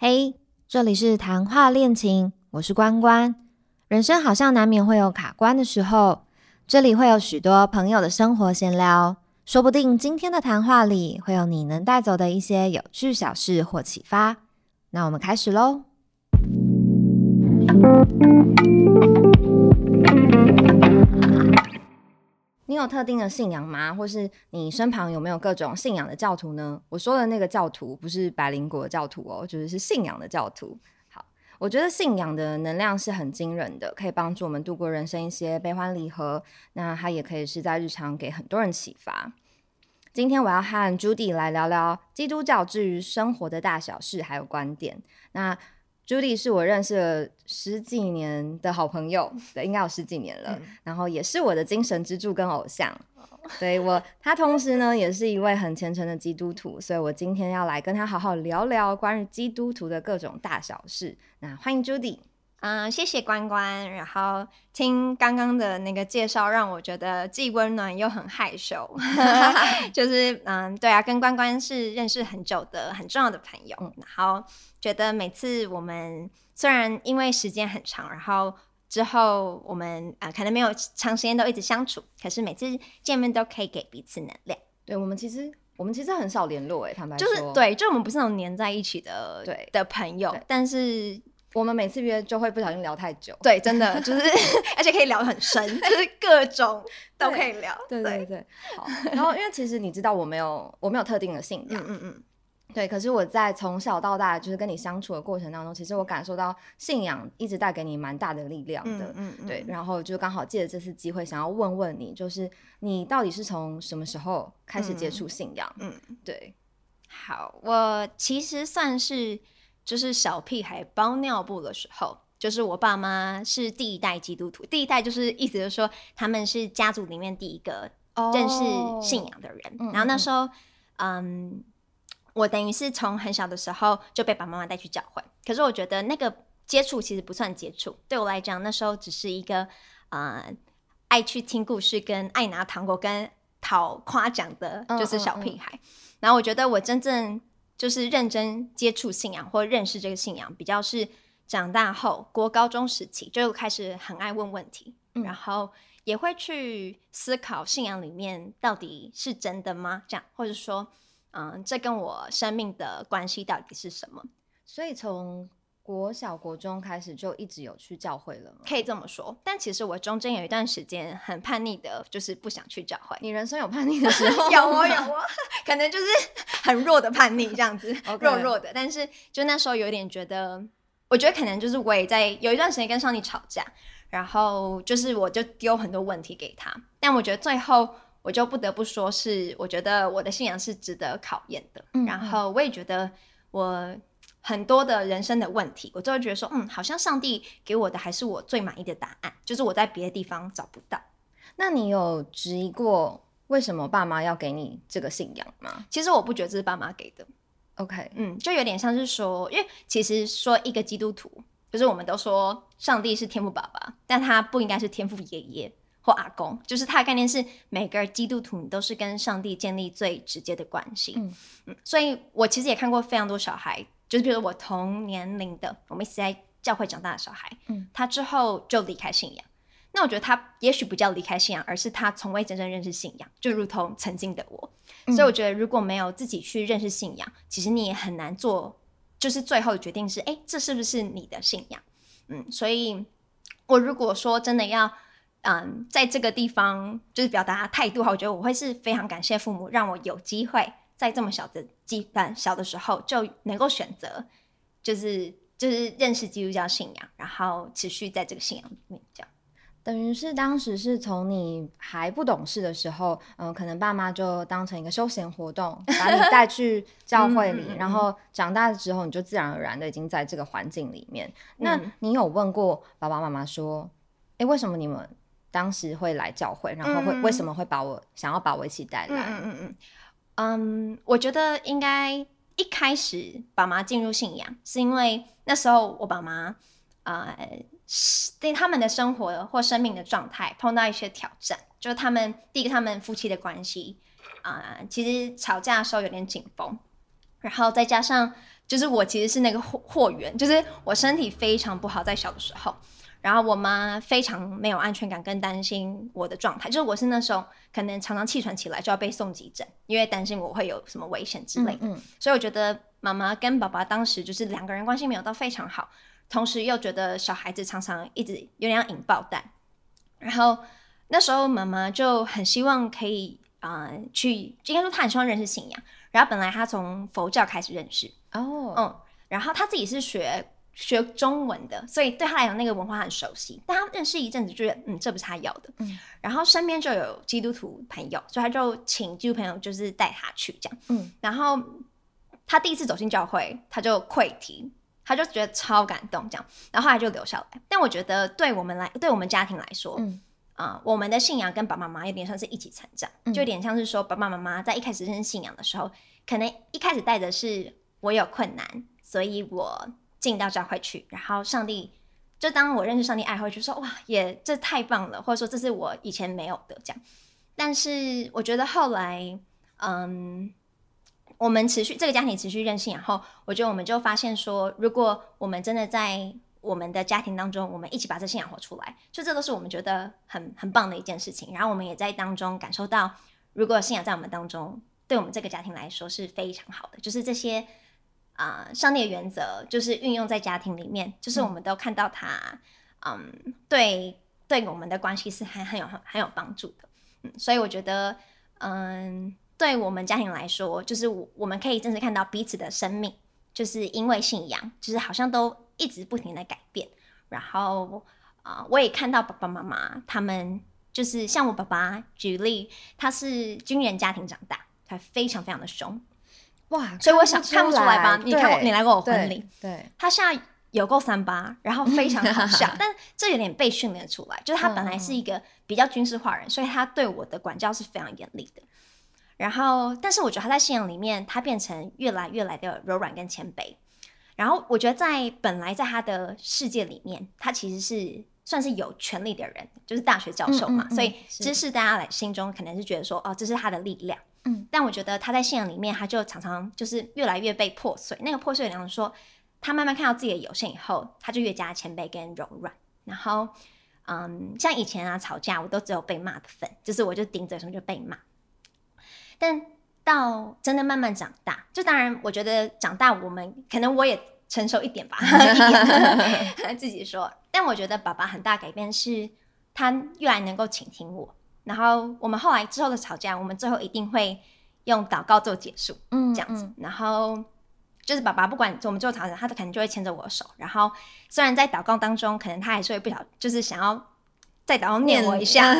嘿，这里是谈话恋情，我是关关。人生好像难免会有卡关的时候，这里会有许多朋友的生活闲聊，说不定今天的谈话里会有你能带走的一些有趣小事或启发。那我们开始喽。你有特定的信仰吗？或是你身旁有没有各种信仰的教徒呢？我说的那个教徒不是百灵果教徒哦，就是是信仰的教徒。好，我觉得信仰的能量是很惊人的，可以帮助我们度过人生一些悲欢离合。那它也可以是在日常给很多人启发。今天我要和 Judy 来聊聊基督教至于生活的大小事还有观点。那 Judy 是我认识了十几年的好朋友，对，应该有十几年了。然后也是我的精神支柱跟偶像。对我，他同时呢也是一位很虔诚的基督徒，所以我今天要来跟他好好聊聊关于基督徒的各种大小事。那欢迎 Judy。嗯，谢谢关关。然后听刚刚的那个介绍，让我觉得既温暖又很害羞。就是嗯，对啊，跟关关是认识很久的很重要的朋友。然后觉得每次我们虽然因为时间很长，然后之后我们啊可能没有长时间都一直相处，可是每次见面都可以给彼此能量。对我们其实我们其实很少联络哎，坦白说，就是对，就我们不是那种黏在一起的对的朋友，但是。我们每次约就会不小心聊太久，对，真的就是，而且可以聊很深，就是各种都可以聊。对对对，好。然后因为其实你知道我没有我没有特定的信仰，嗯嗯，对。可是我在从小到大就是跟你相处的过程当中，其实我感受到信仰一直带给你蛮大的力量的，嗯嗯，对。然后就刚好借着这次机会，想要问问你，就是你到底是从什么时候开始接触信仰？嗯，对。好，我其实算是。就是小屁孩包尿布的时候，就是我爸妈是第一代基督徒，第一代就是意思就是说他们是家族里面第一个认识信仰的人。然后那时候，嗯，我等于是从很小的时候就被爸爸妈妈带去教会。可是我觉得那个接触其实不算接触，对我来讲那时候只是一个呃爱去听故事跟爱拿糖果跟讨夸奖的，就是小屁孩。然后我觉得我真正。就是认真接触信仰或认识这个信仰，比较是长大后国高中时期就开始很爱问问题，然后也会去思考信仰里面到底是真的吗？这样，或者说，嗯，这跟我生命的关系到底是什么？所以从。国小、国中开始就一直有去教会了吗？可以这么说，但其实我中间有一段时间很叛逆的，就是不想去教会。你人生有叛逆的时候？有啊有啊，可能就是 很弱的叛逆这样子，弱弱的。但是就那时候有点觉得，我觉得可能就是我也在有一段时间跟上帝吵架，然后就是我就丢很多问题给他，但我觉得最后我就不得不说是，我觉得我的信仰是值得考验的。然后我也觉得我。很多的人生的问题，我就会觉得说，嗯，好像上帝给我的还是我最满意的答案，就是我在别的地方找不到。那你有质疑过为什么爸妈要给你这个信仰吗？其实我不觉得这是爸妈给的。OK，嗯，就有点像是说，因为其实说一个基督徒，就是我们都说上帝是天父爸爸，但他不应该是天父爷爷或阿公，就是他的概念是每个基督徒你都是跟上帝建立最直接的关系。嗯嗯，所以我其实也看过非常多小孩。就是比如我同年龄的，我们一起在教会长大的小孩，嗯，他之后就离开信仰。那我觉得他也许不叫离开信仰，而是他从未真正认识信仰，就如同曾经的我。所以我觉得如果没有自己去认识信仰，其实你也很难做，就是最后的决定是，哎，这是不是你的信仰？嗯，所以我如果说真的要，嗯，在这个地方就是表达态度哈，我觉得我会是非常感谢父母，让我有机会。在这么小的基段小的时候就能够选择，就是就是认识基督教信仰，然后持续在这个信仰里面这样。等于是当时是从你还不懂事的时候，嗯，可能爸妈就当成一个休闲活动，把你带去 教会里，然后长大了之后，你就自然而然的已经在这个环境里面。那你有问过爸爸妈妈说，哎，为什么你们当时会来教会，然后会为什么会把我想要把我一起带来？嗯嗯嗯。嗯，我觉得应该一开始爸妈进入信仰，是因为那时候我爸妈呃，对他们的生活或生命的状态碰到一些挑战，就是他们第一个他们夫妻的关系啊，其实吵架的时候有点紧绷，然后再加上就是我其实是那个货货源，就是我身体非常不好，在小的时候，然后我妈非常没有安全感跟担心我的状态，就是我是那时候可能常常气喘起来就要被送急诊，因为担心我会有什么危险之类的。嗯所以我觉得妈妈跟爸爸当时就是两个人关系没有到非常好，同时又觉得小孩子常常一直有点像引爆弹，然后那时候妈妈就很希望可以啊、呃去，应该说她很希望认识信仰，然后本来她从佛教开始认识，哦，嗯，然后她自己是学。学中文的，所以对他来讲那个文化很熟悉。但他认识一阵子，就觉得嗯，这不是他要的。嗯然后身边就有基督徒朋友，所以他就请基督徒朋友就是带他去这样。嗯，然后他第一次走进教会，他就溃堤，他就觉得超感动这样，然后后来就留下来。但我觉得对我们来，对我们家庭来说，嗯啊、我们的信仰跟爸爸妈妈有点像是一起成长，嗯就有点像是说爸爸妈妈在一开始认识信仰的时候，可能一开始带的是我有困难，所以我进到教会去，然后上帝。就当我认识上帝爱后，就说哇，也这太棒了，或者说这是我以前没有的这样。但是我觉得后来，嗯，我们持续这个家庭持续任性，然后我觉得我们就发现说，如果我们真的在我们的家庭当中，我们一起把这信仰活出来，就这都是我们觉得很很棒的一件事情。然后我们也在当中感受到，如果信仰在我们当中，对我们这个家庭来说是非常好的，就是这些啊、呃上帝的原则，就是运用在家庭里面，就是我们都看到他，嗯，对对我们的关系是很很有很很有帮助的。嗯，所以我觉得，嗯，对我们家庭来说，就是我我们可以真实看到彼此的生命，就是因为信仰，就是好像都一直不停的改变。然后啊、我也看到爸爸妈妈他们，就是像我爸爸举例，他是军人家庭长大，他非常非常的凶，哇，所以我想看不出来吧？你看过对你来过我婚礼，对，他现在有够三八，然后非常好笑，但这有点被训练出来，就是他本来是一个比较军事化人，所以他对我的管教是非常严厉的。然后，但是我觉得他在信仰里面，他变成越来越来的柔软跟谦卑。然后，我觉得在本来在他的世界里面，他其实是算是有权力的人，就是大学教授嘛，嗯嗯嗯所以是知识大家来心中可能是觉得说，哦，这是他的力量。嗯，但我觉得他在信仰里面，他就常常就是越来越被破碎。那个破碎，然后说，他慢慢看到自己的有限以后，他就越加谦卑跟柔软。然后，嗯，像以前啊吵架，我都只有被骂的份，就是我就顶嘴什么就被骂。但到真的慢慢长大，就当然我觉得长大我们可能我也成熟一点吧，一点 自己说。但我觉得爸爸很大改变是，他越来能够倾听我。然后我们后来之后的吵架，我们最后一定会用祷告做结束。嗯这样子。然后就是爸爸不管我们最后吵架，他可能就会牵着我的手。然后虽然在祷告当中，可能他还是会不小，就是想要再祷告念我一下，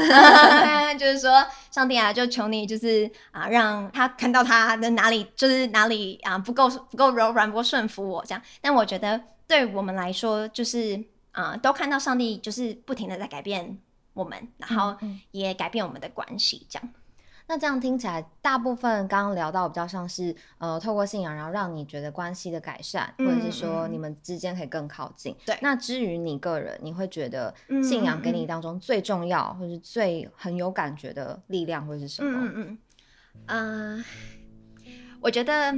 就是说上帝啊，就求你就是啊，让他看到他的哪里就是哪里啊不够不够柔软，不够顺服我这样。但我觉得对我们来说，就是啊，都看到上帝就是不停的在改变。我们，然后嗯也改变我们的关系，这样。那这样听起来，大部分刚刚聊到比较像是呃，透过信仰，然后让你觉得关系的改善，嗯或者是说嗯你们之间可以更靠近。对那至于你个人，你会觉得嗯信仰给嗯你当中最重要，或是最很有感觉的力量会是什么？嗯嗯嗯，呃，我觉得，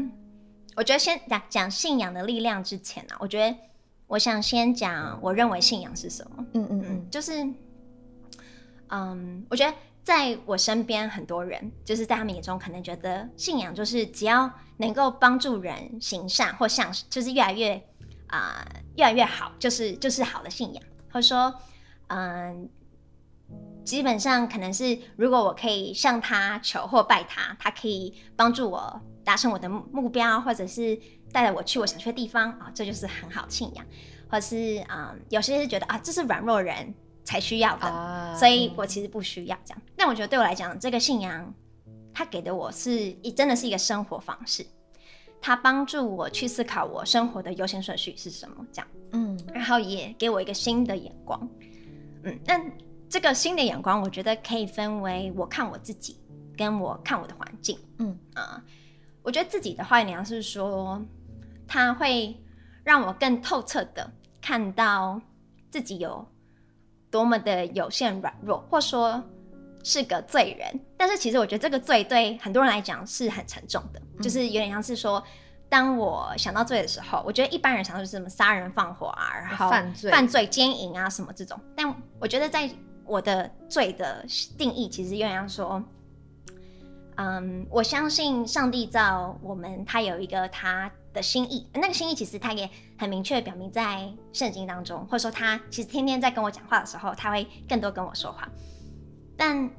我觉得先讲讲信仰的力量之前啊，我觉得我想先讲我认为信仰是什么。嗯嗯嗯嗯，就是，嗯，我觉得在我身边很多人，就是在他们眼中可能觉得信仰就是只要能够帮助人行善或向，就是越来越啊、越来越好，就是就是好的信仰，或者说，嗯。基本上可能是，如果我可以向他求或拜他，他可以帮助我达成我的目标，或者是带着我去我想去的地方啊，这就是很好的信仰。或者是嗯，有些是觉得啊，这是软弱人才需要的，啊所以我其实不需要这样。但我觉得对我来讲，这个信仰它给的我是一真的是一个生活方式，它帮助我去思考我生活的优先顺序是什么，这样，嗯然后也给我一个新的眼光。嗯，那这个新的眼光，我觉得可以分为我看我自己，跟我看我的环境。嗯啊、我觉得自己的话，你要是说，它会让我更透彻的看到自己有多么的有限软弱，或说是个罪人。但是其实我觉得这个罪对很多人来讲是很沉重的，就是有点像是说，当我想到罪的时候，我觉得一般人想到就是什么杀人放火啊，然后犯罪犯罪、奸淫啊什么这种。但我觉得在我的罪的定义，其实有点像说，嗯，我相信上帝造我们，他有一个他的心意，那个心意其实他也很明确表明在圣经当中，或者说他其实天天在跟我讲话的时候，他会更多跟我说话。但，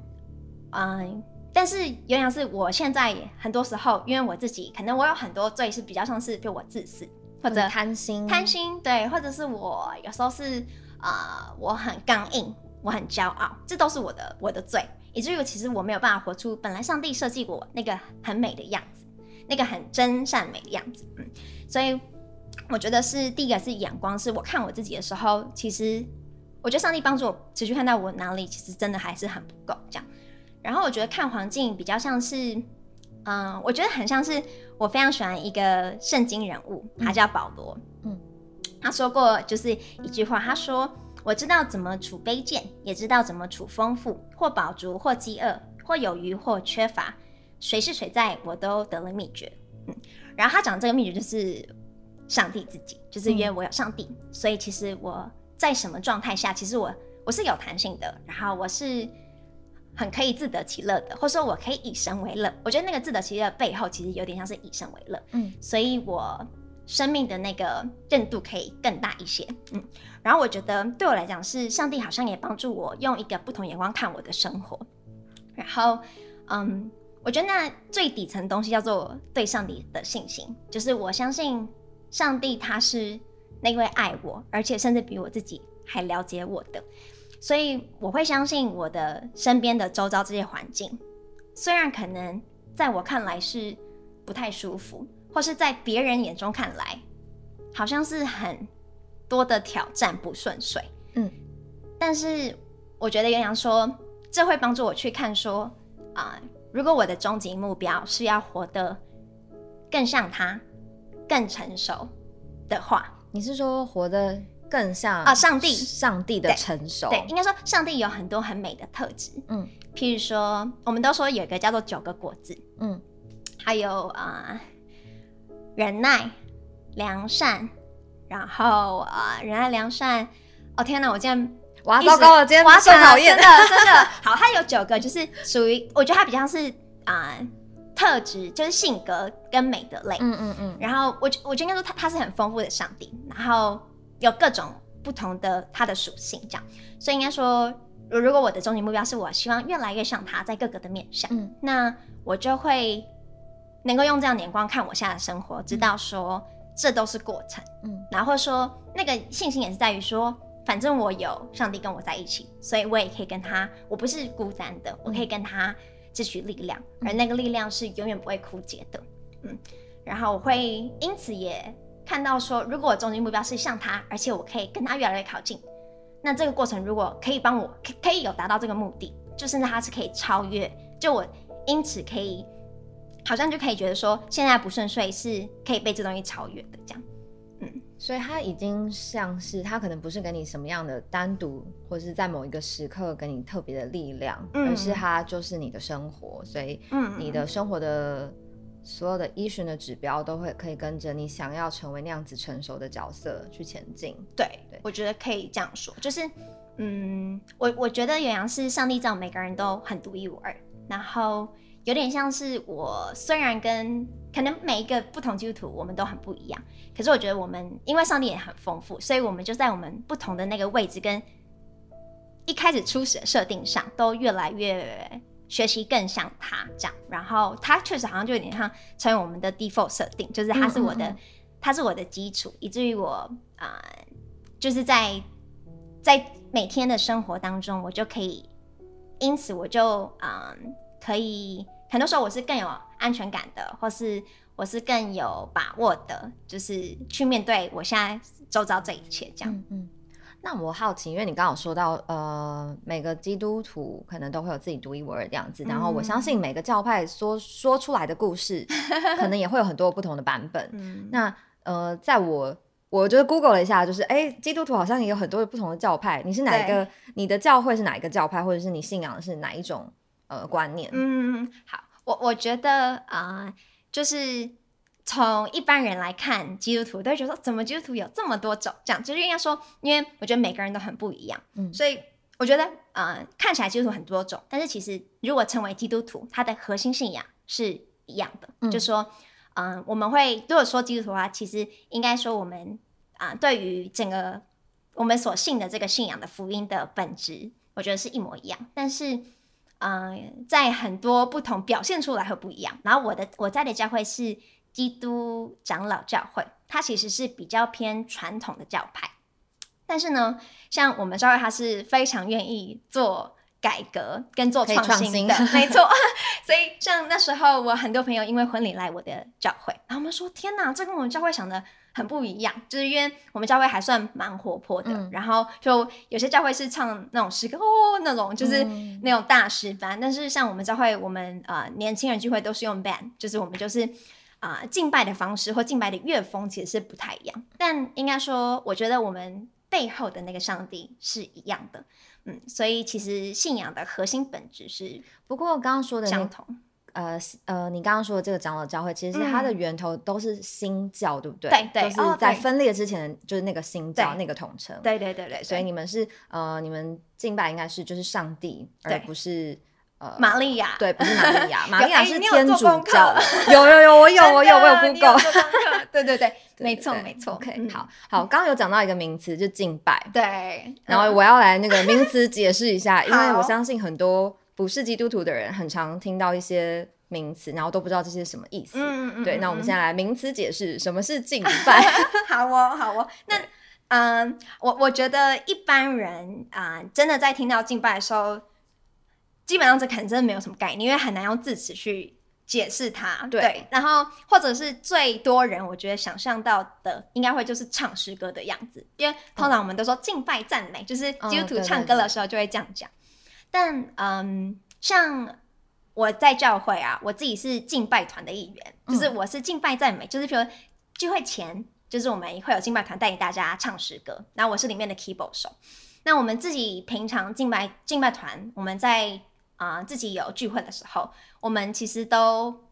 嗯。但是原来是我现在很多时候，因为我自己可能我有很多罪是比较像是就我自私或者贪心，贪心对，或者是我有时候是啊我很刚硬，我很骄傲，这都是我的我的罪，以至于其实我没有办法活出本来上帝设计我那个很美的样子，那个很真善美的样子，嗯，所以我觉得是第一个是眼光，是我看我自己的时候，其实我觉得上帝帮助我持续看到我哪里其实真的还是很不够这样。然后我觉得看环境比较像是，嗯，我觉得很像是我非常喜欢一个圣经人物，他叫保罗。嗯，他说过就是一句话，他说：“我知道怎么处卑贱，也知道怎么处丰富，或饱足，或饥饿，或有余，或缺乏。谁是谁在，我都得了秘诀。”嗯，然后他讲这个秘诀就是上帝自己，就是因为我有上帝，所以其实我在什么状态下，其实我我是有弹性的，然后我是。很可以自得其乐的，或者说我可以以神为乐。我觉得那个自得其乐背后，其实有点像是以神为乐。嗯，所以我生命的那个韧度可以更大一些。嗯，然后我觉得对我来讲，是上帝好像也帮助我用一个不同眼光看我的生活。然后，嗯，我觉得那最底层东西叫做对上帝的信心，就是我相信上帝他是那位爱我，而且甚至比我自己还了解我的。所以我会相信我的身边的周遭这些环境，虽然可能在我看来是不太舒服，或是在别人眼中看来好像是很多的挑战不顺遂，嗯，但是我觉得杨洋说这会帮助我去看说啊，如果我的终极目标是要活得更像他、更成熟的话，你是说活得？更像啊，上帝，上帝的成熟，对，应该说上帝有很多很美的特质，嗯，譬如说，我们都说有一个叫做九个果子，嗯，还有啊，忍耐、良善，然后啊，忍耐、良善，哦天哪，我竟然哇，糟糕了，今天哇，最讨厌的，真的，好，它有九个，就是属于，我觉得它比较是啊，特质，就是性格跟美的类，嗯嗯嗯，然后我我觉得应该说他他是很丰富的上帝，然后。有各种不同的他的属性，这样，所以应该说，如果我的终极目标是我希望越来越像他，在各个的面上，嗯，那我就会能够用这样的眼光看我现在的生活，知道说这都是过程，嗯，然后说那个信心也是在于说，反正我有上帝跟我在一起，所以我也可以跟他，我不是孤单的，我可以跟他汲取力量，而那个力量是永远不会枯竭的，嗯，然后我会因此也。看到说，如果我终极目标是像他，而且我可以跟他越来越靠近，那这个过程如果可以帮我，可可以有达到这个目的，就甚至他是可以超越，就我因此可以，好像就可以觉得说，现在不顺遂是可以被这东西超越的，这样，嗯，所以他已经像是他可能不是给你什么样的单独，或者是在某一个时刻给你特别的力量，而是他就是你的生活，所以，嗯，你的生活的。所有的依循的指标都会可以跟着你想要成为那样子成熟的角色去前进。对，对我觉得可以这样说，就是，嗯，我我觉得远洋是上帝造每个人都很独一无二，然后有点像是我虽然跟可能每一个不同基督徒我们都很不一样，可是我觉得我们因为上帝也很丰富，所以我们就在我们不同的那个位置跟一开始初始的设定上都越来越。学习更像他这样，然后他确实好像就有点像成为我们的 default 设定，就是他是我的，他是我的基础，以至于我啊，就是在在每天的生活当中，我就可以，因此我就嗯，可以很多时候我是更有安全感的，或是我是更有把握的，就是去面对我现在周遭这一切这样，嗯。那我好奇，因为你刚刚说到，呃，每个基督徒可能都会有自己独一无二的样子，然后我相信每个教派说说出来的故事，可能也会有很多不同的版本。那呃，在我我就是 Google 了一下，就是哎，基督徒好像也有很多不同的教派。你是哪一个？你的教会是哪一个教派，或者是你信仰的是哪一种呃观念？嗯，好，我我觉得啊，就是从一般人来看基督徒，都会觉得说怎么基督徒有这么多种？这样就是应该说，因为我觉得每个人都很不一样，嗯所以我觉得呃，看起来基督徒很多种，但是其实如果成为基督徒，他的核心信仰是一样的，嗯就是说，嗯、我们会如果说基督徒的话，其实应该说我们啊、对于整个我们所信的这个信仰的福音的本质，我觉得是一模一样，但是。嗯，在很多不同表现出来会不一样。然后我的我在的教会是基督长老教会，它其实是比较偏传统的教派。但是呢，像我们教会，它是非常愿意做改革跟做创新的，没错。所以像那时候，我很多朋友因为婚礼来我的教会，然后我们说：“天哪，这跟我们教会想的很不一样。”就是因为我们教会还算蛮活泼的，嗯然后就有些教会是唱那种诗歌哦，那种就是嗯那种大师班。但是像我们教会，我们呃年轻人聚会都是用 band，就是我们就是。啊、敬拜的方式或敬拜的乐风其实是不太一样，但应该说，我觉得我们背后的那个上帝是一样的，嗯，所以其实信仰的核心本质是不过刚刚说的相同，呃呃，你刚刚说的这个长老教会，其实是它的源头都是新教，对不对？嗯对对就是在分裂之前，就是那个新教那个统称。对对对对，所以你们是呃，你们敬拜应该是就是上帝，而对不是呃玛利亚，对，不是玛利亚，玛利亚是天主教。有有有，我有我有我有 Google。对对 对，没错没错 OK，嗯好好，刚刚有讲到一个名词，就敬拜。对，嗯然后我要来那个名词解释一下，因为我相信很多不是基督徒的人，很常听到一些名词，然后都不知道这些什么意思。嗯嗯对，那我们现在在来名词解释什么是敬拜。好哦好哦，那嗯，我我觉得一般人啊、真的在听到敬拜的时候，基本上这可能真的没有什么概念，因为很难用字词去解释它。对然后或者是最多人我觉得想象到的，应该会就是唱诗歌的样子，因为通常我们都说敬拜赞美，就是基督徒唱歌的时候就会这样讲。但嗯，像我在教会啊，我自己是敬拜团的一员，就是我是敬拜赞美，就是比如聚会前，就是我们会有敬拜团带领大家唱诗歌，然后我是里面的 keyboard 手。那我们自己平常敬拜敬拜团，我们在啊、呃自己有聚会的时候，我们其实都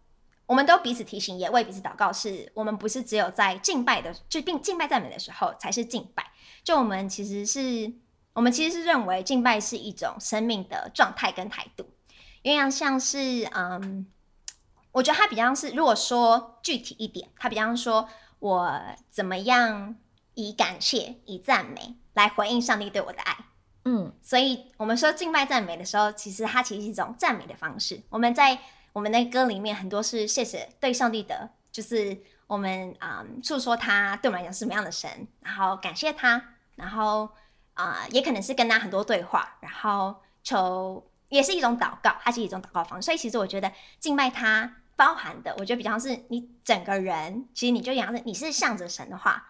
我们都彼此提醒，也为彼此祷告是，我们不是只有在敬拜的就并敬拜赞美的时候才是敬拜，就我们其实是我们其实是认为敬拜是一种生命的状态跟态度，因为像是嗯，我觉得它比较是，如果说具体一点，它比较说我怎么样以感谢、以赞美来回应上帝对我的爱。嗯所以我们说敬拜赞美的时候，其实它其实是一种赞美的方式。我们在我们的歌里面很多是谢谢对上帝的，就是我们啊、嗯诉说他对我们来讲是什么样的神，然后感谢他，然后啊、也可能是跟他很多对话，然后求也是一种祷告，它是一种祷告方式。所以其实我觉得敬拜它包含的，我觉得比较是你整个人，其实你就像是你是向着神的话。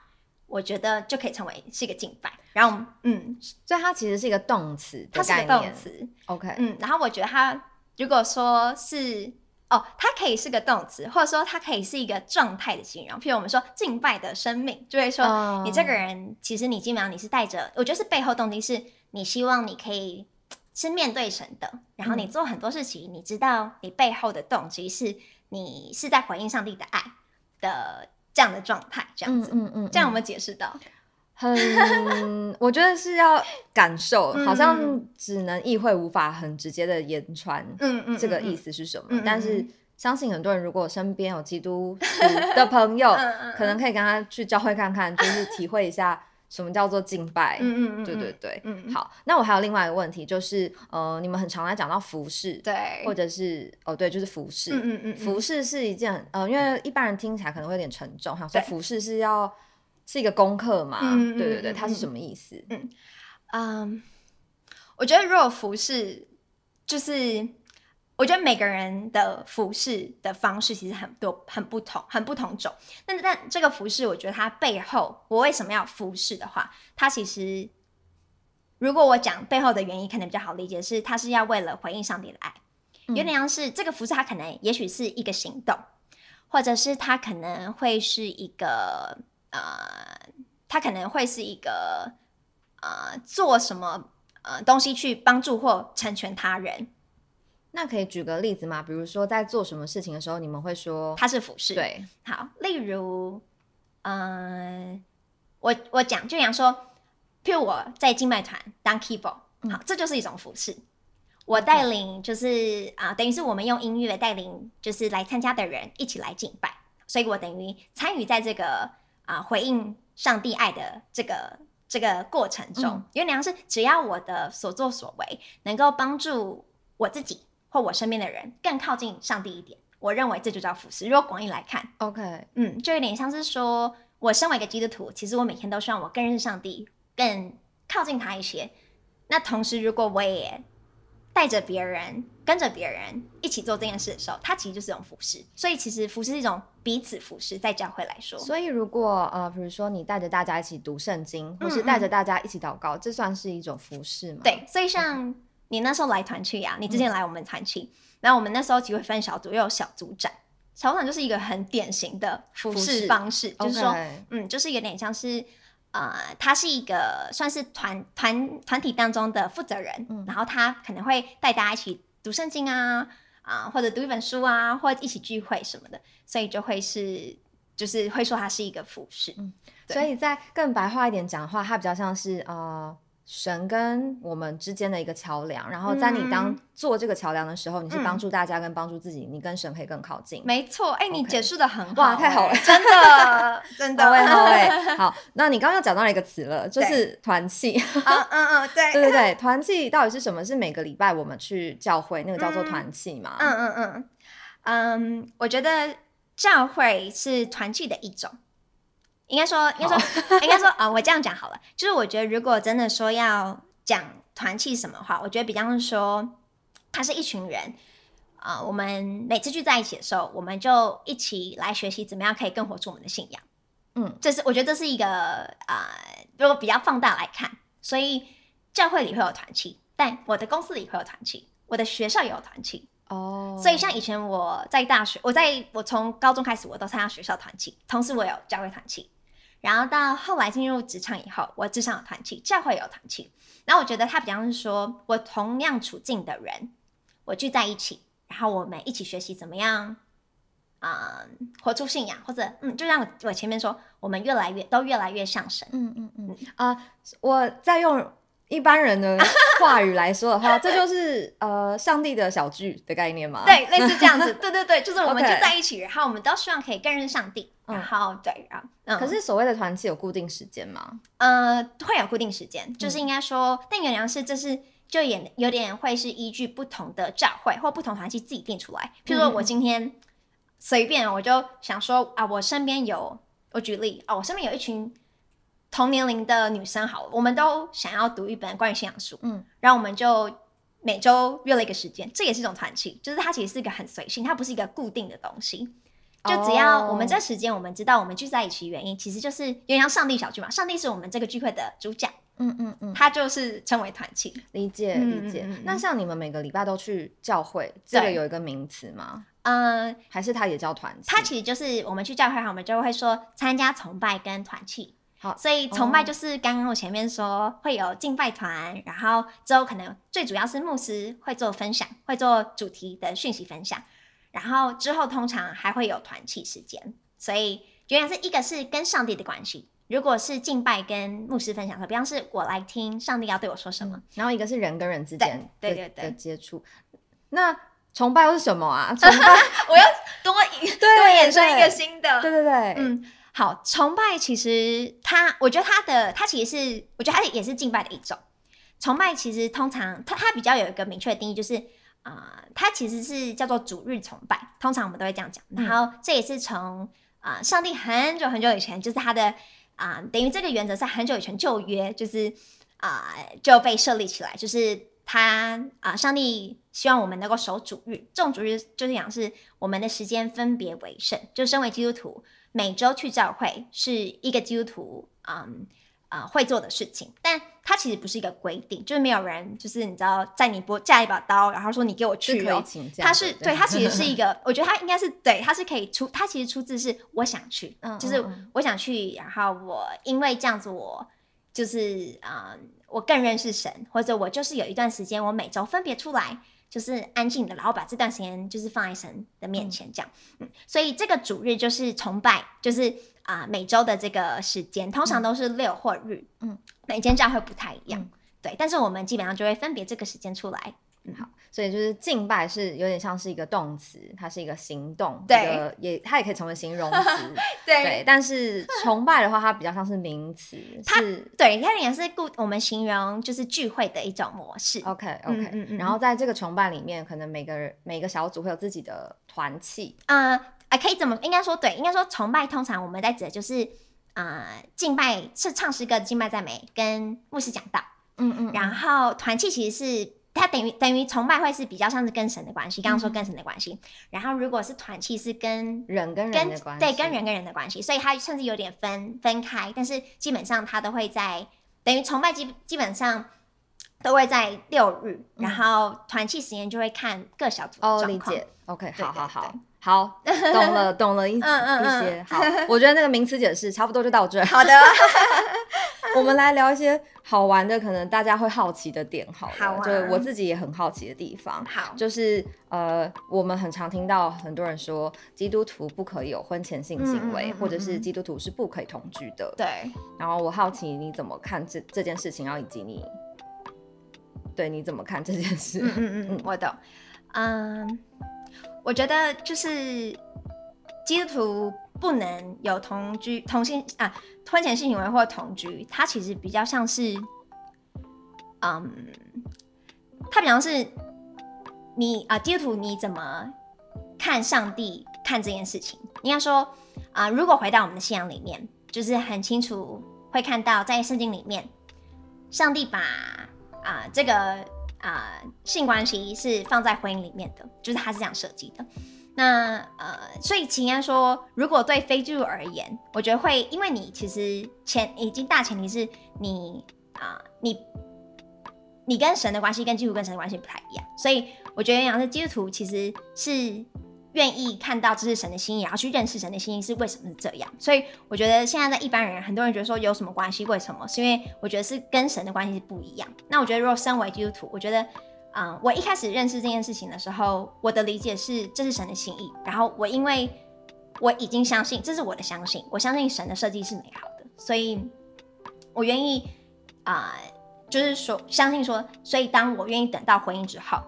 我觉得就可以成为是一个敬拜，然后嗯，所以它其实是一个动词它是。个动词，OK，嗯，然后我觉得它如果说是哦，它可以是个动词，或者说它可以是一个状态的形容。譬如我们说敬拜的生命，就会说、哦你这个人，其实你基本上你是带着，我觉得是背后动机是你希望你可以是面对神的，然后你嗯做很多事情，你知道你背后的动机是你是在回应上帝的爱的这样的状态，这样子。嗯嗯嗯，这样我嗯们解释到，很，我觉得是要感受，好嗯像只能意会，无法很直接的言传嗯嗯，这个意思。是什么。嗯嗯但是嗯相信很多人如果身边有基督徒的朋友，可能可以跟他去教会看看，就是体会一下什么叫做敬拜。嗯嗯嗯，对对对，嗯，嗯，好，那我还有另外一个问题，就是呃，你们很常来讲到服饰，对，或者是哦对，就是服饰。嗯嗯嗯，服饰是一件呃，因为一般人听起来可能会有点沉重，想说对服饰是要是一个功课嘛？对对对，它是什么意思？嗯，我觉得如果服饰，就是我觉得每个人的服饰的方式其实很多很不同，很不同种。但是但这个服饰，我觉得它背后，我为什么要服饰的话，它其实如果我讲背后的原因，可能比较好理解，是它是要为了回应上帝的爱，嗯有点像是这个服饰，它可能也许是一个行动，或者是它可能会是一个呃，他可能会是一个呃做什么呃东西去帮助或成全他人那可以举个例子吗？比如说在做什么事情的时候，你们会说他是服饰。，对，好，例如，嗯、我我讲就讲说，譬如我在敬拜团当 keyboard，好，这就是一种服饰。我带领就是啊、等于是我们用音乐带领，就是来参加的人一起来敬拜，所以我等于参与在这个啊、回应上帝爱的这个这个过程中嗯，因为良是只要我的所作所为能够帮助我自己或我身边的人更靠近上帝一点，我认为这就叫服饰。如果广义来看，OK，嗯，就有点像是说，我身为一个基督徒，其实我每天都希望我更认识上帝，更靠近他一些。那同时，如果我也带着别人、跟着别人一起做这件事的时候，它其实就是一种服饰。所以，其实服饰是一种彼此服饰，在教会来说，所以如果呃，比如说你带着大家一起读圣经，或是嗯带着大家一起祷告，这算是一种服饰吗？对，所以像你那时候来团契啊，你之前来我们团契，然后我们那时候集会分小组，又有小组长，小组长就是一个很典型的服饰方式，就是说嗯，就是有点像是，呃，他是一个算是团团团体当中的负责人，嗯然后他可能会带大家一起读圣经啊，啊、或者读一本书啊，或者一起聚会什么的，所以就会是，就是会说他是一个服饰，嗯所以在更白话一点讲的话，他比较像是呃。神跟我们之间的一个桥梁，然后在你当嗯做这个桥梁的时候，你是嗯帮助大家跟帮助自己，你跟神可以更靠近。没错，哎、你解释的很好、哇太好了哎真的 真的，好诶，好诶，好。那你刚刚又讲到了一个词了，就是团契。嗯嗯嗯，对，对对对，团契到底是什么？是每个礼拜我们去教会，那个叫做嗯团契嘛？嗯嗯嗯嗯，我觉得教会是团契的一种。应该说，应该说，应该说啊、我这样讲好了。就是我觉得，如果真的说要讲团契什么话，我觉得比方说，他是一群人，啊、我们每次聚在一起的时候，我们就一起来学习怎么样可以更活出我们的信仰。嗯，这是我觉得这是一个啊、如果比较放大来看，所以教会里会有团契，但我的公司里会有团契，我的学校也有团契。哦，所以像以前我在大学，我在我从高中开始，我都参加学校团契，同时我有教会团契。然后到后来进入职场以后，我职场有团契，教会有团契。然后我觉得它比较是说，我同样处境的人，我聚在一起，然后我们一起学习怎么样，啊、活出信仰，或者嗯，就像我前面说，我们越来越都越来越像神。嗯嗯嗯啊、我在用一般人的话语来说的话，这就是呃上帝的小聚的概念嘛。，对，类似这样子，对对对，就是我们就 在一起，然后我们都希望可以更认识上帝，嗯然后对，然后嗯，可是所谓的团契有固定时间吗？呃，会有固定时间，就是嗯应该说，但有良是这是就也有点会是依据不同的教会或不同团契自己定出来。譬如说我嗯今天随便我就想说啊，我身边有，我举例啊，我身边有一群同年龄的女生，好了，我们都想要读一本关于信仰书，嗯，然后我们就每周约了一个时间，这也是一种团契，就是它其实是一个很随性，它不是一个固定的东西。就只要我们这哦时间，我们知道我们聚在一起的原因，其实就是因为像上帝小聚嘛。上帝是我们这个聚会的主角，嗯嗯嗯，他就是称为团契。理解嗯理解。那像你们每个礼拜都去教会，这个有一个名词吗？嗯、还是它也叫团契？它其实就是我们去教会，我们就会说参加崇拜跟团契。好所以崇拜哦就是刚刚我前面说会有敬拜团，然后之后可能最主要是牧师会做分享，会做主题的讯息分享，然后之后通常还会有团契时间。所以原来是一个是跟上帝的关系，如果是敬拜跟牧师分享的，比方是我来听上帝要对我说什么，嗯然后一个是人跟人之间的对对对的接触。那崇拜又是什么啊？崇拜，我要多多衍生一个新的，对对对，嗯，好，崇拜其实它，我觉得它的它其实是，我觉得它也是敬拜的一种。崇拜其实通常它它比较有一个明确的定义，就是啊、呃它其实是叫做主日崇拜，通常我们都会这样讲。然后这也是从啊、呃上帝很久很久以前，就是他的啊、等于这个原则在很久以前旧约就是啊、就被设立起来，就是他啊、上帝希望我们能够守主日，这种主日就是讲是我们的时间分别为圣，就身为基督徒。每周去教会是一个基督徒，嗯啊、呃会做的事情，但它其实不是一个规定，就是没有人就是你知道在你脖架一把刀，然后说你给我去哦。请假的。它是对，它其实是一个，我觉得它应该是对，它是可以出，它其实出自是我想去，嗯就是我想去，然后我因为这样子我就是啊、呃我更认识神，或者我就是有一段时间我每周分别出来，就是安静的，然后把这段时间就是放在神的面前这样。嗯，所以这个主日就是崇拜，就是啊、每周的这个时间，通常都是六或日。嗯嗯，每间教会不太一样。嗯对，但是我们基本上就会分别这个时间出来。所以就是敬拜是有点像是一个动词，它是一个行动，对也它也可以成为形容词，对。但是崇拜的话，它比较像是名词，它对，它也是故我们形容就是聚会的一种模式。OK 嗯 OK、嗯嗯然后在这个崇拜里面，可能每个人每个小组会有自己的团契，啊啊，可以怎么应该说对，应该说崇拜通常我们在指的就是啊、呃敬拜是唱诗歌的敬拜赞美跟牧师讲道，嗯嗯然后团契其实是它等于等于崇拜会是比较像是跟神的关系，刚刚嗯。说跟神的关系，然后如果是团契是跟人跟人跟的关系，对跟人跟人的关系，所以它甚至有点分分开，但是基本上它都会在等于崇拜基基本上都会在六日，然后团契时间就会看各小组哦，状况。理解。OK，好好好。对好，懂了懂了一 一些。好，我觉得那个名词解释差不多就到这。好的，我们来聊一些好玩的，可能大家会好奇的点好了，好啊就是我自己也很好奇的地方。好，就是呃，我们很常听到很多人说，基督徒不可以有婚前性行为，嗯嗯嗯嗯或者是基督徒是不可以同居的。对。然后我好奇你怎么看这这件事情，然后以及你对你怎么看这件事？嗯嗯嗯，我懂。嗯，我觉得就是基督徒不能有同居、同性啊婚前性行为或同居，它其实比较像是，嗯，它比较是你啊、基督徒你怎么看上帝看这件事情？应该说啊、如果回到我们的信仰里面，就是很清楚会看到在圣经里面，上帝把啊、这个啊、性关系是放在婚姻里面的，就是他是这样设计的。那呃，所以秦安说，如果对非基督而言，我觉得会，因为你其实前已经大前提是你啊、你你跟神的关系跟基督徒跟神的关系不太一样，所以我觉得杨是基督徒其实是愿意看到这是神的心意，然后去认识神的心意是为什么是这样。所以我觉得现在在一般人，很多人觉得说有什么关系？为什么？是因为我觉得是跟神的关系是不一样。那我觉得如果身为基督徒，我觉得。嗯，我一开始认识这件事情的时候，我的理解是这是神的心意，然后我因为我已经相信，这是我的相信，我相信神的设计是美好的，所以我愿意啊、就是说相信说，所以当我愿意等到婚姻之后，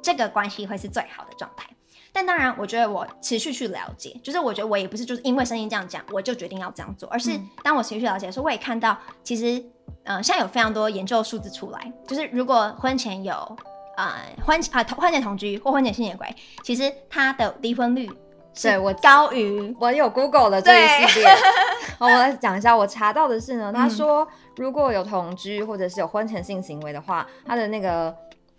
这个关系会是最好的状态。但当然，我觉得我持续去了解，就是我觉得我也不是就是因为声音这样讲，我就决定要这样做，而是嗯当我持续了解的时候，我也看到其实，呃，现在有非常多研究数字出来，就是如果婚前有呃婚啊同婚前同居或婚前性行为，其实他的离婚率是对我高于我有 Google 的这一系列，好，我来讲一下。我查到的是呢，嗯他说如果有同居或者是有婚前性行为的话，他的那个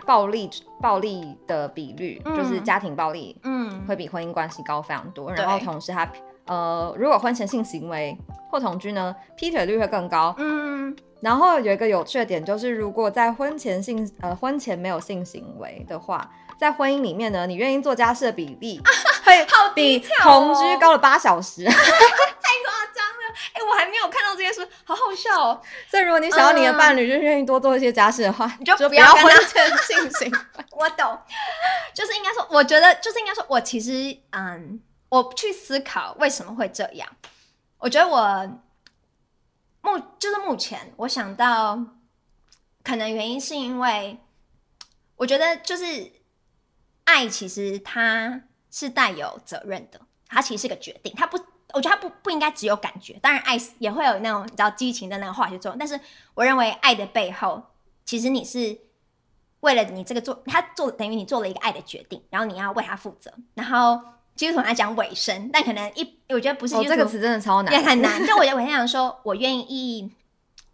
暴力暴力的比率，嗯就是家庭暴力嗯会比婚姻关系高非常多。然后同时他呃，如果婚前性行为或同居呢，劈腿率会更高。嗯然后有一个有趣的点就是，如果在婚前性呃婚前没有性行为的话，在婚姻里面呢，你愿意做家事的比例会 好比同居高了八小时。哎、我还没有看到这件事，好好笑哦。所以如果你想要你的伴侣就愿意多做一些家事的话，你就就不要跟他婚前性行为。我懂，就是应该说，我觉得就是应该说，我其实嗯，我去思考为什么会这样。我觉得我目就是目前我想到，可能原因是因为我觉得就是爱其实它是带有责任的，它其实是个决定，它不。我觉得他不不应该只有感觉，当然爱也会有那种你知道激情的那个化学作用，但是我认为爱的背后，其实你是为了你这个做，他做等于你做了一个爱的决定，然后你要为他负责。然后基督徒来讲尾声，但可能一我觉得不是这个词真的超难，也很难。就我觉得我很想说，我愿意，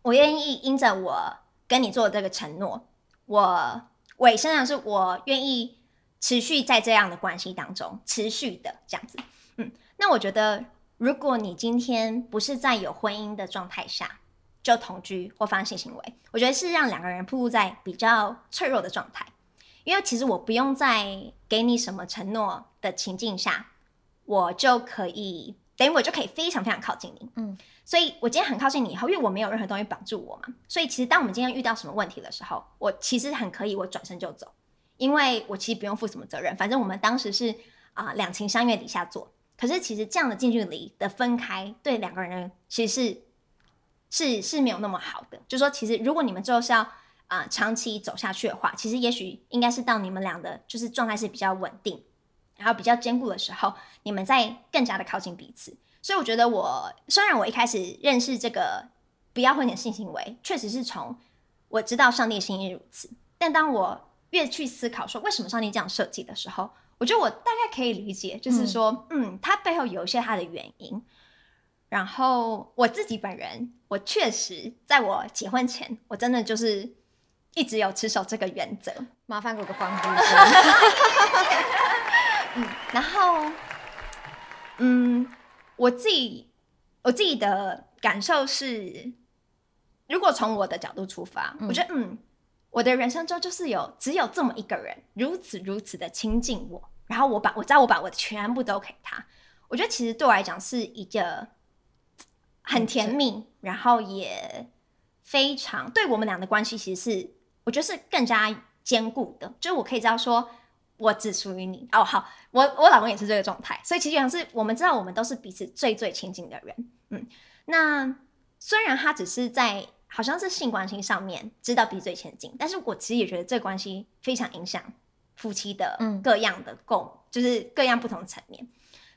我愿意因着我跟你做的这个承诺，我尾声上是我愿意持续在这样的关系当中持续的这样子。嗯，那我觉得如果你今天不是在有婚姻的状态下就同居或发生性行为，我觉得是让两个人暴露在比较脆弱的状态。因为其实我不用在给你什么承诺的情境下，我就可以等于我就可以非常非常靠近你。嗯，所以我今天很靠近你以后，因为我没有任何东西绑住我嘛，所以其实当我们今天遇到什么问题的时候，我其实很可以我转身就走，因为我其实不用负什么责任，反正我们当时是啊、两情相悦底下做。可是其实这样的近距离的分开，对两个人其实是是是没有那么好的。就说其实如果你们最后是要啊、长期走下去的话，其实也许应该是到你们俩的就是状态是比较稳定，然后比较坚固的时候，你们再更加的靠近彼此。所以我觉得我虽然我一开始认识这个不要婚前性行为，确实是从我知道上帝心意如此，但当我越去思考说为什么上帝这样设计的时候，我觉得我大概可以理解，就是说，嗯，它背后有一些它的原因。然后我自己本人，我确实在我结婚前，我真的就是一直有持守这个原则。麻烦给我个欢呼声。然后，嗯，我自己我自己的感受是，如果从我的角度出发，我觉得，嗯，我的人生中就是有只有这么一个人，如此如此的亲近我，然后我把我知道我把我的全部都给他，我觉得其实对我来讲是一个很甜蜜，然后也非常对我们俩的关系，其实是我觉得是更加坚固的，就是我可以知道说。我只属于你。哦，好，我我老公也是这个状态，所以其实讲是我们知道我们都是彼此最最亲近的人，嗯，那虽然他只是在好像是性关系上面知道彼此最亲近，但是我其实也觉得这个关系非常影响夫妻的嗯各样的共，就是各样不同层面，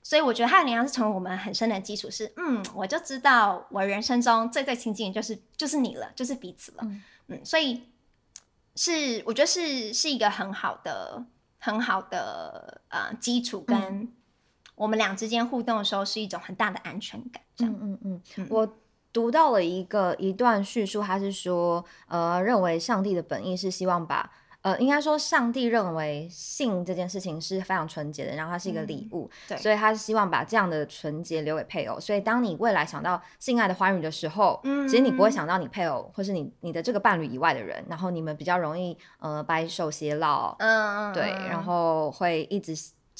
所以我觉得他的力量是从我们很深的基础是，嗯，我就知道我人生中最最亲近的就是就是你了，就是彼此了，嗯嗯所以是我觉得是是一个很好的。很好的呃基础，跟我们俩之间互动的时候是一种很大的安全感。这样，嗯嗯嗯我读到了一个一段叙述，他是说，呃，认为上帝的本意是希望把，呃，应该说上帝认为性这件事情是非常纯洁的，然后它是一个礼物，对所以他是希望把这样的纯洁留给配偶。所以当你未来想到性爱的欢愉的时候，嗯其实你不会想到你配偶或是你你的这个伴侣以外的人，然后你们比较容易呃白首偕老，嗯，对，然后会一直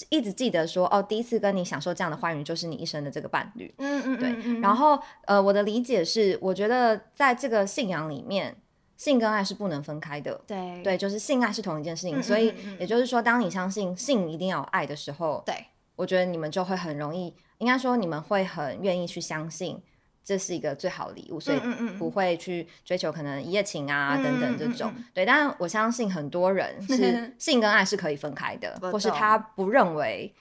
一直记得说，哦，第一次跟你享受这样的欢愉就是你一生的这个伴侣。嗯嗯，对然后呃，我的理解是，我觉得在这个信仰里面，性跟爱是不能分开的。对对，就是性爱是同一件事情，嗯所以也就是说，当你相信性一定要有爱的时候，对，我觉得你们就会很容易，应该说你们会很愿意去相信这是一个最好的礼物，所以不会去追求可能一夜情啊、嗯等等嗯这种。对，但我相信很多人是 性跟爱是可以分开的，或是他不认为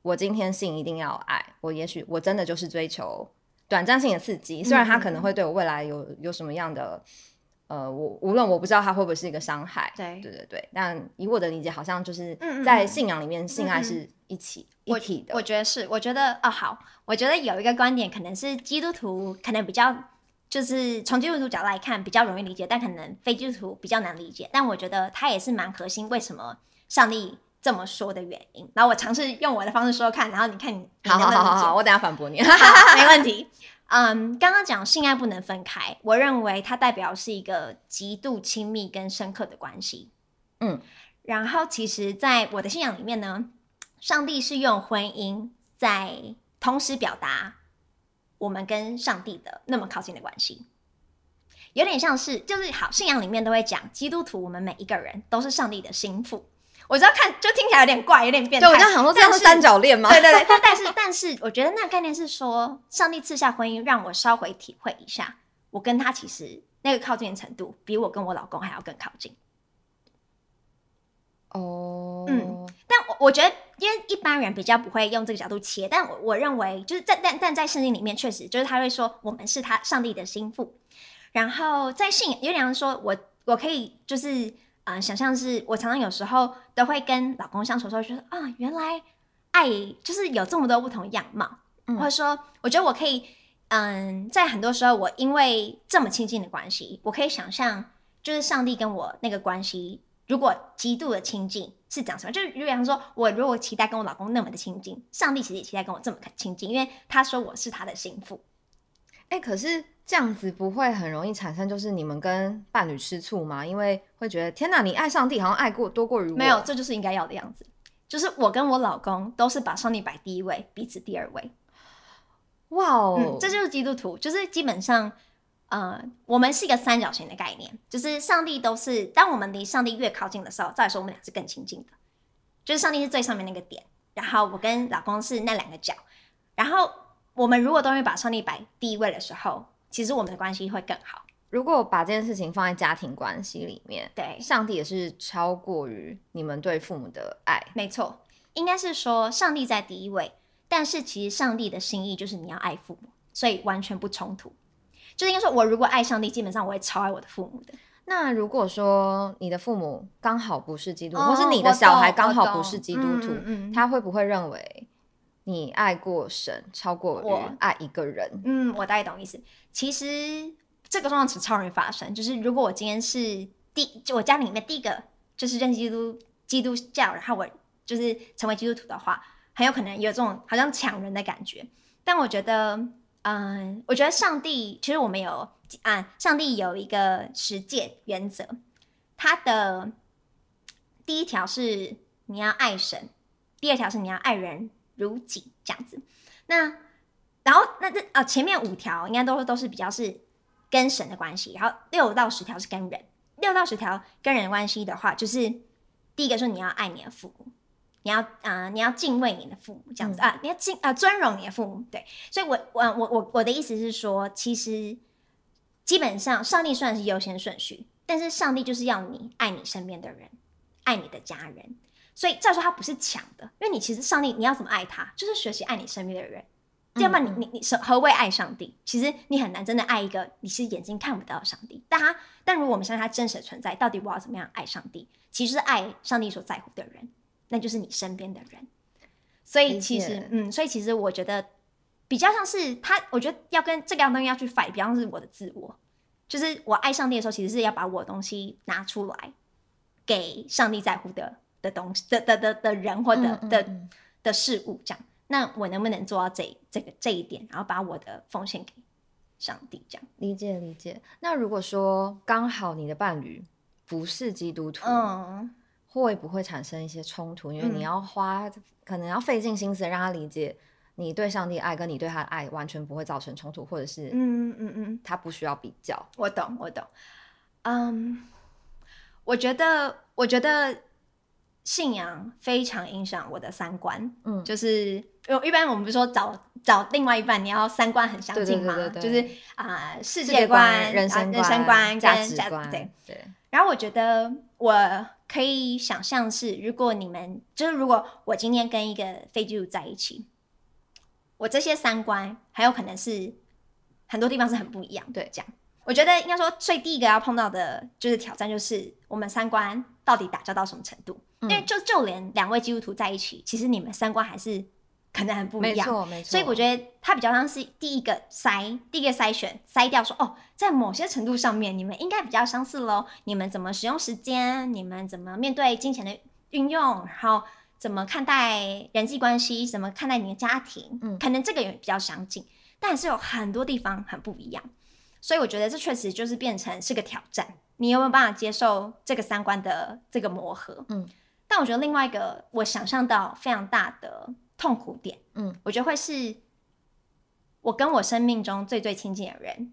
我今天性一定要有爱，我也许我真的就是追求短暂性的刺激，虽然他可能会对我未来有有什么样的。呃，我无论我不知道它会不会是一个伤害，对对对对，但以我的理解，好像就是在信仰里面，性爱是一起我一体的。我觉得是，我觉得哦好，我觉得有一个观点可能是基督徒可能比较。就是从基督徒角度来看比较容易理解，但可能非基督徒比较难理解。但我觉得它也是蛮核心，为什么上帝这么说的原因。然后我尝试用我的方式说说看，然后你看你好好好好，我等下反驳你。没问题。嗯，刚刚讲性爱不能分开，我认为它代表是一个极度亲密跟深刻的关系。嗯，然后其实，在我的信仰里面呢，上帝是用婚姻在同时表达我们跟上帝的那么靠近的关系。有点像是，就是好信仰里面都会讲，基督徒我们每一个人都是上帝的心腹。我知道看就听起来有点怪，有点变态。对，我刚想说这样是三角恋吗？对对对，但但是 但是，我觉得那个概念是说，上帝赐下婚姻，让我稍微体会一下，我跟他其实那个靠近的程度，比我跟我老公还要更靠近。哦，嗯但我我觉得，因为一般人比较不会用这个角度切，但我我认为，就是在但但在圣经里面，确实就是他会说，我们是他上帝的心腹。然后在信有点像说我我可以就是呃想象是我常常有时候都会跟老公相处的时候，觉得啊，原来爱就是有这么多不同样貌，嗯或者说我觉得我可以嗯，在很多时候我因为这么亲近的关系，我可以想象就是上帝跟我那个关系。如果极度的亲近是长什么？就是如果说，我如果期待跟我老公那么的亲近，上帝其实也期待跟我这么亲近，因为他说我是他的心腹。哎、可是这样子不会很容易产生就是你们跟伴侣吃醋吗？因为会觉得天哪，你爱上帝好像爱过多过于我。没有，这就是应该要的样子。就是我跟我老公都是把上帝摆第一位，彼此第二位。哇哦，嗯，这就是基督徒，就是基本上呃，我们是一个三角形的概念，就是上帝都是当我们离上帝越靠近的时候，照理说我们俩是更亲近的，就是上帝是最上面那个点，然后我跟老公是那两个角，然后我们如果都会把上帝摆第一位的时候，其实我们的关系会更好。如果把这件事情放在家庭关系里面，对，上帝也是超过于你们对父母的爱。没错，应该是说上帝在第一位，但是其实上帝的心意就是你要爱父母，所以完全不冲突。就是应该说，我如果爱上帝，基本上我会超爱我的父母的。那如果说你的父母刚好不是基督徒，哦或是你的小孩刚好不是基督徒，嗯嗯嗯他会不会认为你爱过神超过我爱一个人？嗯，我大概懂意思。其实这个状况只超容易发生，就是如果我今天是第，就我家里面第一个就是认识基督基督教，然后我就是成为基督徒的话，很有可能有这种好像抢人的感觉。但我觉得，嗯，我觉得上帝其实我们有啊，上帝有一个实践原则，他的第一条是你要爱神，第二条是你要爱人如己，这样子。那然后那这啊前面五条应该都都是比较是跟神的关系，然后六到十条是跟人。六到十条跟人的关系的话，就是第一个说你要爱你的父母，你要啊、呃你要敬畏你的父母这样子、啊，你要敬啊、尊荣你的父母。对，所以我我我我我的意思是说，其实基本上上帝虽然是优先顺序，但是上帝就是要你爱你身边的人，爱你的家人。所以再说他不是抢的，因为你其实上帝你要怎么爱他，就是学习爱你身边的人。要不然你你你是何谓爱上帝？其实你很难真的爱一个你是眼睛看不到的上帝。但他但如果我们相信他真实的存在，到底我要怎么样爱上帝？其实是爱上帝所在乎的人，那就是你身边的人。所以其实嗯，所以其实我觉得比较像是他，我觉得要跟这个样东西要去 fight，比较像是我的自我，就是我爱上帝的时候，其实是要把我的东西拿出来给上帝在乎的的东西的的的的人或的的的事物这样。那我能不能做到这这个这一点，然后把我的奉献给上帝这样？理解理解。那如果说刚好你的伴侣不是基督徒，嗯，会不会产生一些冲突？因为嗯你要花，可能要费尽心思让他理解你对上帝爱跟你对他的爱完全不会造成冲突，或者是嗯嗯嗯，他不需要比较。我懂我懂。嗯，我觉得我觉得信仰非常影响我的三观。嗯，就是因为一般我们不是说找找另外一半，你要三观很相近嘛，对对对对就是啊、世世界观、人生啊人生观、价值观，对。对，然后我觉得我可以想象是，如果你们就是如果我今天跟一个非基督徒在一起，我这些三观很有可能是很多地方是很不一样。对这样我觉得应该说最第一个要碰到的就是挑战，就是我们三观到底打交道什么程度？嗯因为就就连两位基督徒在一起，其实你们三观还是可能很不一样。没错没错。所以我觉得他比较像是第一个筛，第一个筛选筛掉说，哦，在某些程度上面，你们应该比较相似喽。你们怎么使用时间？你们怎么面对金钱的运用？然后怎么看待人际关系？怎么看待你的家庭？嗯可能这个也比较相近，但是有很多地方很不一样。所以我觉得这确实就是变成是个挑战，你有没有办法接受这个三观的这个磨合？嗯，但我觉得另外一个我想象到非常大的痛苦点。嗯，我觉得会是我跟我生命中最最亲近的人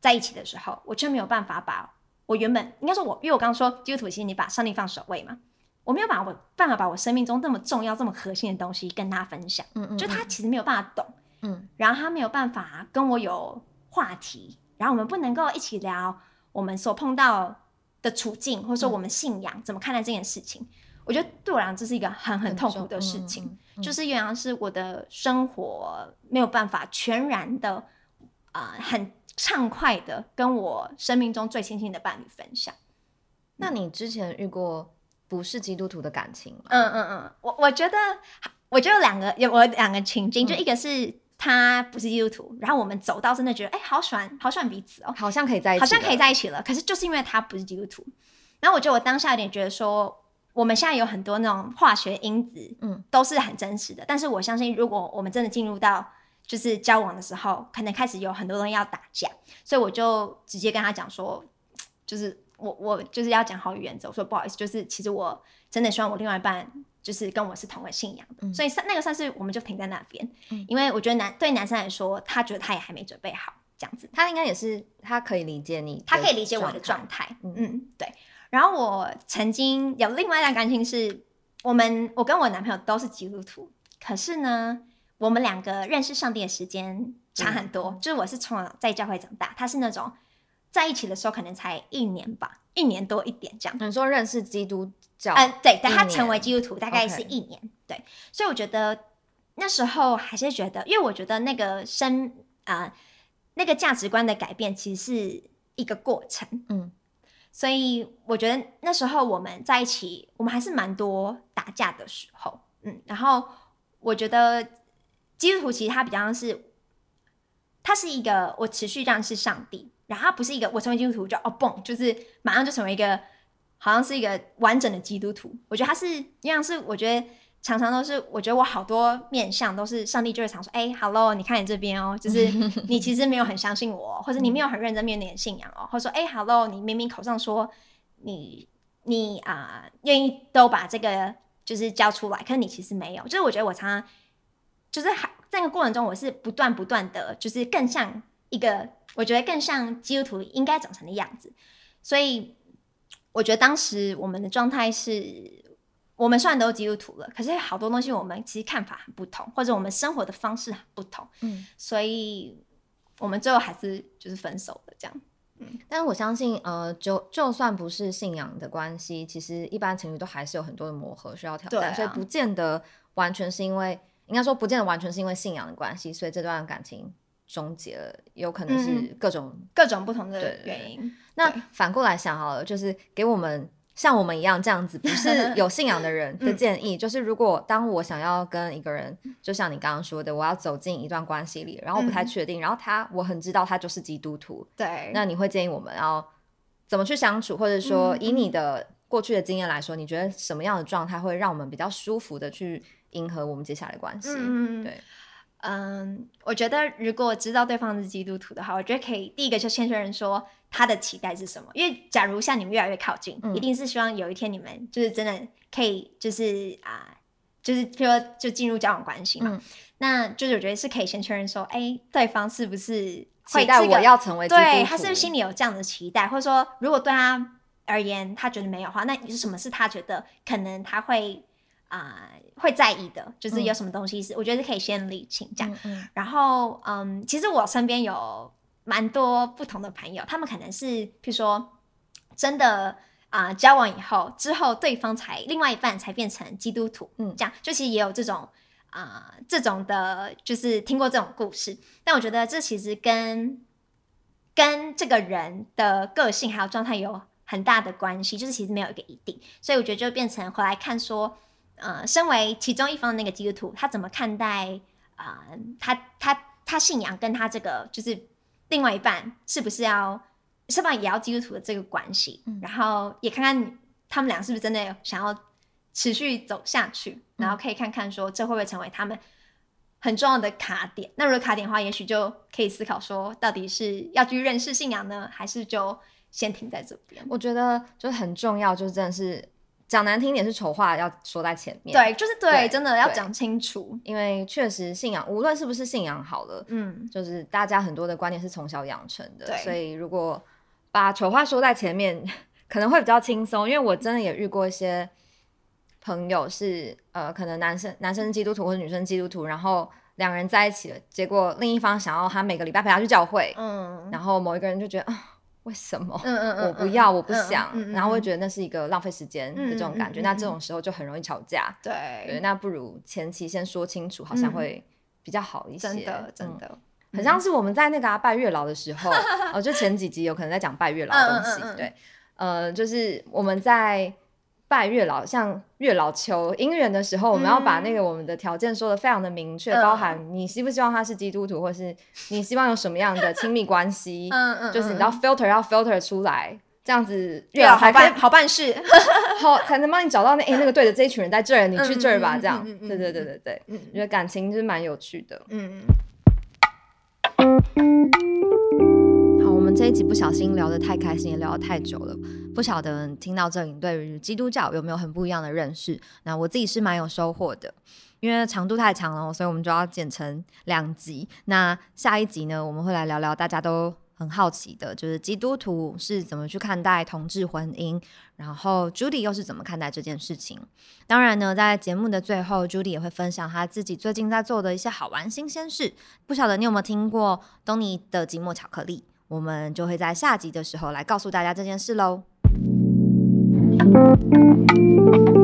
在一起的时候，我却没有办法把我原本应该说我，因为我刚刚说基督徒其实你把上帝放首位嘛，我没有把我办法把我生命中这么重要、这么核心的东西跟他分享，嗯嗯，就他其实没有办法懂，嗯然后他没有办法跟我有话题，然后我们不能够一起聊我们所碰到的处境，或者说我们信仰、怎么看待这件事情。我觉得对我来讲，这是一个很很痛苦的事情。，嗯嗯嗯就是原来是我的生活没有办法全然的啊、呃很畅快的跟我生命中最亲近的伴侣分享。那你之前遇过不是基督徒的感情吗？嗯嗯嗯，我我觉得我觉得有两个有我有两个情境，嗯就一个是他不是基督徒，然后我们走到真的觉得哎、好喜欢好喜欢彼此哦，好像可以在一起，好像可以。在一起了。可是就是因为他不是基督徒，然后我觉得我当下有点觉得说，我们现在有很多那种化学因子，嗯，都是很真实的。但是我相信，如果我们真的进入到就是交往的时候，可能开始有很多东西要打架，所以我就直接跟他讲说，就是我我就是要讲好语原则，我说不好意思，就是其实我真的希望我另外一半。就是跟我是同个信仰的，嗯所以算那个算是我们就停在那边，嗯因为我觉得男对男生来说，他觉得他也还没准备好，这样子。他应该也是，他可以理解你，他可以理解我的状态。嗯嗯，对。然后我曾经有另外一段感情是，我们我跟我男朋友都是基督徒，可是呢，我们两个认识上帝的时间差很多。就是我是从小在教会长大，他是那种在一起的时候可能才一年吧，一年多一点这样。你说认识基督教？嗯，对，但他成为基督徒大概是一年。对，所以我觉得那时候还是觉得，因为我觉得那个生啊那个价值观的改变其实是一个过程。嗯。所以我觉得那时候我们在一起，我们还是蛮多打架的时候，嗯，然后我觉得基督徒其实他比较像是，他是一个我持续这样是上帝，然后他不是一个我成为基督徒就哦嘣，就是马上就成为一个好像是一个完整的基督徒。我觉得他是一样是，我觉得。常常都是，我觉得我好多面相都是上帝就会常说，哎，hello，你看你这边哦，就是你其实没有很相信我，或者你没有很认真面对你的信仰哦，或者说，哎，hello，你明明口上说你你啊愿意都把这个就是交出来，可是你其实没有。就是我觉得我常常就是还在那个过程中，我是不断不断的就是更像一个，我觉得更像基督徒应该长成的样子。所以我觉得当时我们的状态是。我们虽然都是基督徒了，可是好多东西我们其实看法很不同，或者我们生活的方式很不同，嗯，所以我们最后还是就是分手了这样。嗯，但是我相信，呃，就就算不是信仰的关系，其实一般情侣都还是有很多的磨合需要挑战，所以不见得完全是因为，应该说不见得完全是因为信仰的关系，所以这段感情终结了，有可能是各种各种不同的原因。那反过来想好了，就是给我们。像我们一样这样子，不是 有信仰的人的建议，就是如果当我想要跟一个人，就像你刚刚说的，我要走进一段关系里，然后我不太确定，然后他我很知道他就是基督徒，对，那你会建议我们要怎么去相处，或者说以你的过去的经验来说，你觉得什么样的状态会让我们比较舒服的去迎合我们接下来的关系？对。嗯，我觉得如果知道对方是基督徒的话，我觉得可以第一个就先确认说他的期待是什么。因为假如像你们越来越靠近，一定是希望有一天你们就是真的可以，就是啊，就是说就进入交往关系嘛。那就是我觉得是可以先确认说，哎，对方是不是期待我要成为对，他是不是心里有这样的期待，或者说如果对他而言他觉得没有的话，那你是什么是他觉得可能他会。啊，会在意的，就是有什么东西是，我觉得是可以先理清这样。然后，嗯，其实我身边有蛮多不同的朋友，他们可能是，譬如说，真的啊，交往以后之后，对方才另外一半才变成基督徒，嗯，这样，就其实也有这种啊，这种的，就是听过这种故事。但我觉得这其实跟跟这个人的个性还有状态有很大的关系，就是其实没有一个一定，所以我觉得就变成回来看说。呃，身为其中一方的那个基督徒，他怎么看待啊？他他他信仰跟他这个就是另外一半是不是要是不是也要基督徒的这个关系？然后也看看他们俩是不是真的想要持续走下去，然后可以看看说这会不会成为他们很重要的卡点？那如果卡点的话，也许就可以思考说，到底是要去认识信仰呢，还是就先停在这边？我觉得就很重要，就是真的是。讲难听点是丑话要说在前面，对，就是对，真的要讲清楚，因为确实信仰，无论是不是信仰好了，嗯，就是大家很多的观念是从小养成的，所以如果把丑话说在前面，可能会比较轻松。因为我真的也遇过一些朋友是，呃，可能男生男生基督徒或者女生基督徒，然后两人在一起了，结果另一方想要他每个礼拜陪他去教会，嗯，然后某一个人就觉得啊。为什么？嗯嗯嗯，我不要，我不想，然后会觉得那是一个浪费时间的这种感觉。那这种时候就很容易吵架。对对，那不如前期先说清楚，好像会比较好一些。真的真的，很像是我们在那个拜月老的时候，哦，就前几集有可能在讲拜月老的东西。对，呃，就是我们在。拜月老，像月老求姻缘的时候，我们要把那个我们的条件说的非常的明确，包含你希不希望他是基督徒，或是你希望有什么样的亲密关系，嗯嗯，就是你要 filter 要 filter 出来，这样子月老好办好办事，好才能帮你找到那哎那个对的这一群人在这儿，你去这儿吧，这样，对对对对对，嗯，觉得感情就是蛮有趣的，嗯嗯。好，我们这一集不小心聊得太开心，也聊得太久了。不晓得听到这里，对于基督教有没有很不一样的认识？那我自己是蛮有收获的，因为长度太长了，所以我们就要剪成两集。那下一集呢，我们会来聊聊大家都很好奇的，就是基督徒是怎么去看待同志婚姻，然后 Judy 又是怎么看待这件事情。当然呢，在节目的最后，Judy 也会分享他自己最近在做的一些好玩新鲜事。不晓得你有没有听过东尼的寂寞巧克力？我们就会在下集的时候来告诉大家这件事喽。うん。